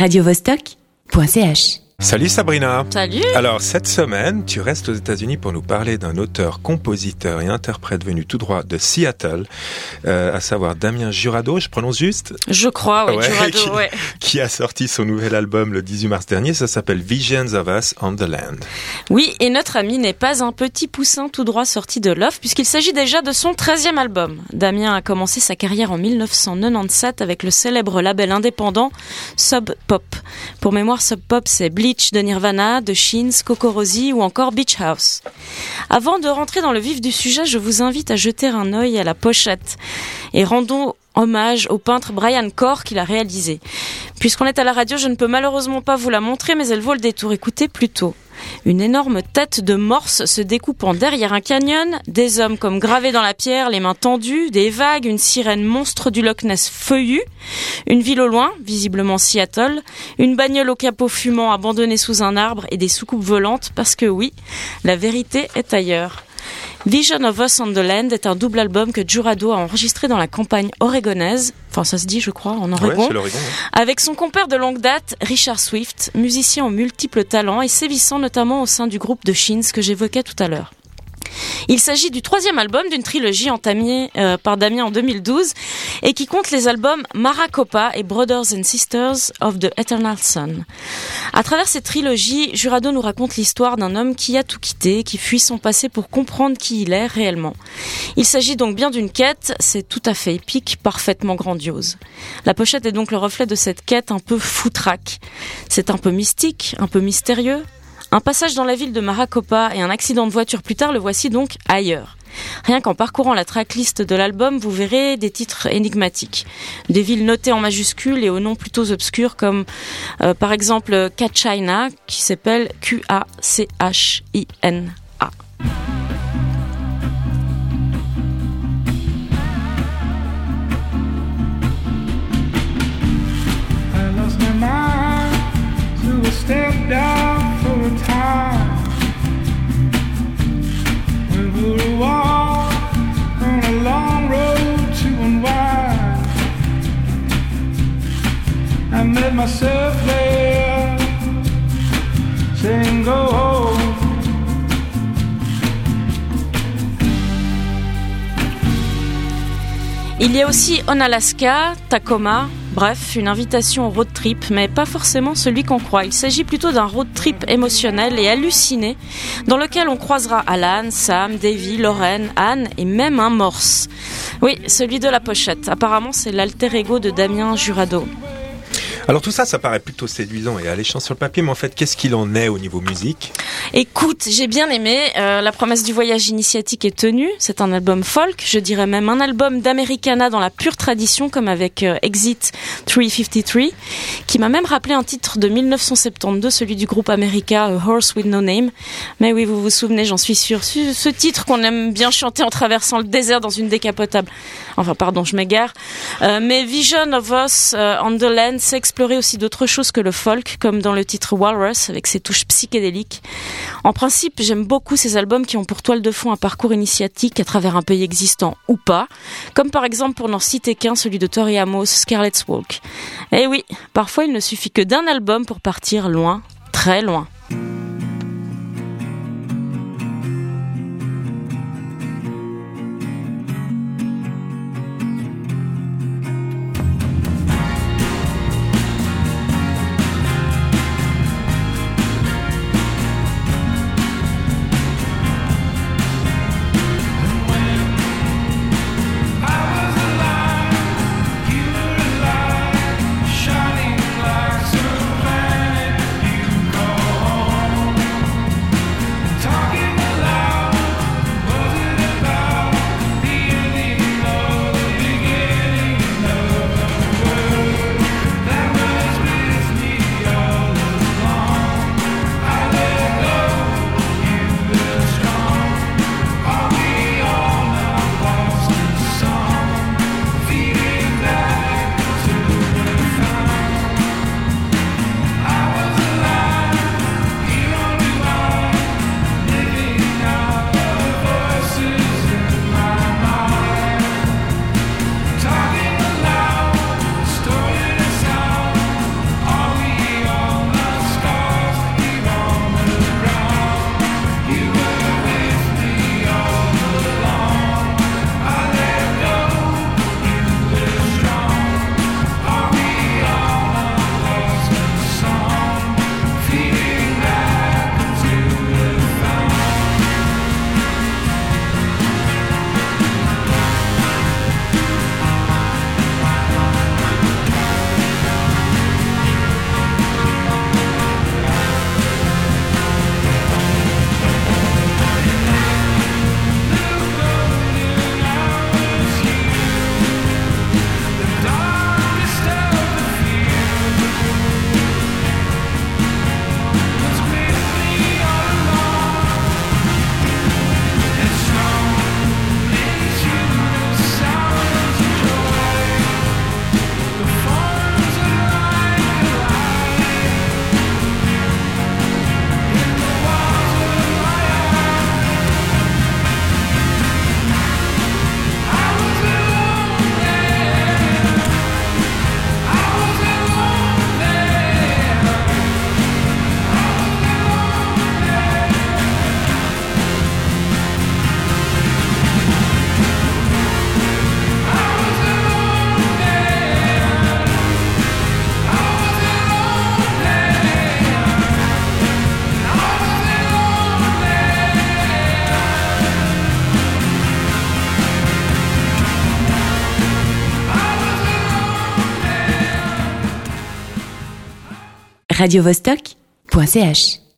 radiovostok.ch Salut Sabrina. Salut. Alors cette semaine, tu restes aux États-Unis pour nous parler d'un auteur, compositeur et interprète venu tout droit de Seattle, euh, à savoir Damien Jurado. Je prononce juste? Je crois, oui, Ouais, Jurado, qui- ouais. Qui a sorti son nouvel album le 18 mars dernier. Ça s'appelle Visions of Us on the Land. Oui, et notre ami n'est pas un petit poussin tout droit sorti de l'off, puisqu'il s'agit déjà de son 13e album. Damien a commencé sa carrière en 1997 avec le célèbre label indépendant Sub Pop. Pour mémoire, Sub Pop, c'est De Nirvana, de Shins, Kokorosi ou encore Beach House. Avant de rentrer dans le vif du sujet, je vous invite à jeter un œil à la pochette et rendons hommage au peintre Brian Corr qui l'a réalisé. Puisqu'on est à la radio, je ne peux malheureusement pas vous la montrer, mais elle vaut le détour. Écoutez plutôt. Une énorme tête de morse se découpant derrière un canyon, des hommes comme gravés dans la pierre, les mains tendues, des vagues, une sirène monstre du Loch Ness feuillue, une ville au loin, visiblement Seattle, une bagnole au capot fumant abandonnée sous un arbre et des soucoupes volantes, parce que oui, la vérité est ailleurs. Vision of Us on the Land est un double album que Jurado a enregistré dans la campagne oregonaise, enfin ça se dit je crois, en Ouais, Oregon, avec son compère de longue date, Richard Swift, musicien aux multiples talents et sévissant notamment au sein du groupe de Shins que j'évoquais tout à l'heure. Il s'agit du troisième album d'une trilogie entamée euh, par Damien en 2012 et qui compte les albums Maricopa et Brothers and Sisters of the Eternal Sun. À travers cette trilogie, Jurado nous raconte l'histoire d'un homme qui a tout quitté, qui fuit son passé pour comprendre qui il est réellement. Il s'agit donc bien d'une quête, c'est tout à fait épique, parfaitement grandiose. La pochette est donc le reflet de cette quête un peu foutraque. C'est un peu mystique, un peu mystérieux. Un passage dans la ville de Maricopa et un accident de voiture plus tard, le voici donc ailleurs. Rien qu'en parcourant la tracklist de l'album, vous verrez des titres énigmatiques. Des villes notées en majuscules et aux noms plutôt obscurs comme euh, par exemple Kachina qui s'appelle Q-A-C-H-I-N-A. Il y a aussi Onalaska, Tacoma, bref, une invitation au road trip, mais pas forcément celui qu'on croit. Il s'agit plutôt d'un road trip émotionnel et halluciné, dans lequel on croisera Alan, Sam, Davy, Lorraine, Anne et même un morse. Oui, celui de la pochette. Apparemment, c'est l'alter ego de Damien Jurado. Alors tout ça, ça paraît plutôt séduisant et alléchant sur le papier, mais en fait, qu'est-ce qu'il en est au niveau musique? Écoute, j'ai bien aimé. euh, la promesse du voyage initiatique est tenue. C'est un album folk, je dirais même un album d'Americana dans la pure tradition, comme avec euh, Exit 353, qui m'a même rappelé un titre de 1972, celui du groupe America, A Horse with No Name. Mais oui, vous vous souvenez, j'en suis sûre. Ce, titre qu'on aime bien chanter en traversant le désert dans une décapotable. Enfin, pardon, je m'égare. Euh, mais Vision of Us on the Land sait explorer aussi d'autres choses que le folk, comme dans le titre Walrus, avec ses touches psychédéliques. En principe, j'aime beaucoup ces albums qui ont pour toile de fond un parcours initiatique à travers un pays existant ou pas, comme par exemple pour n'en citer qu'un, celui de Tori Amos, Scarlet's Walk. Eh oui, parfois il ne suffit que d'un album pour partir loin, très loin. radiovostok.ch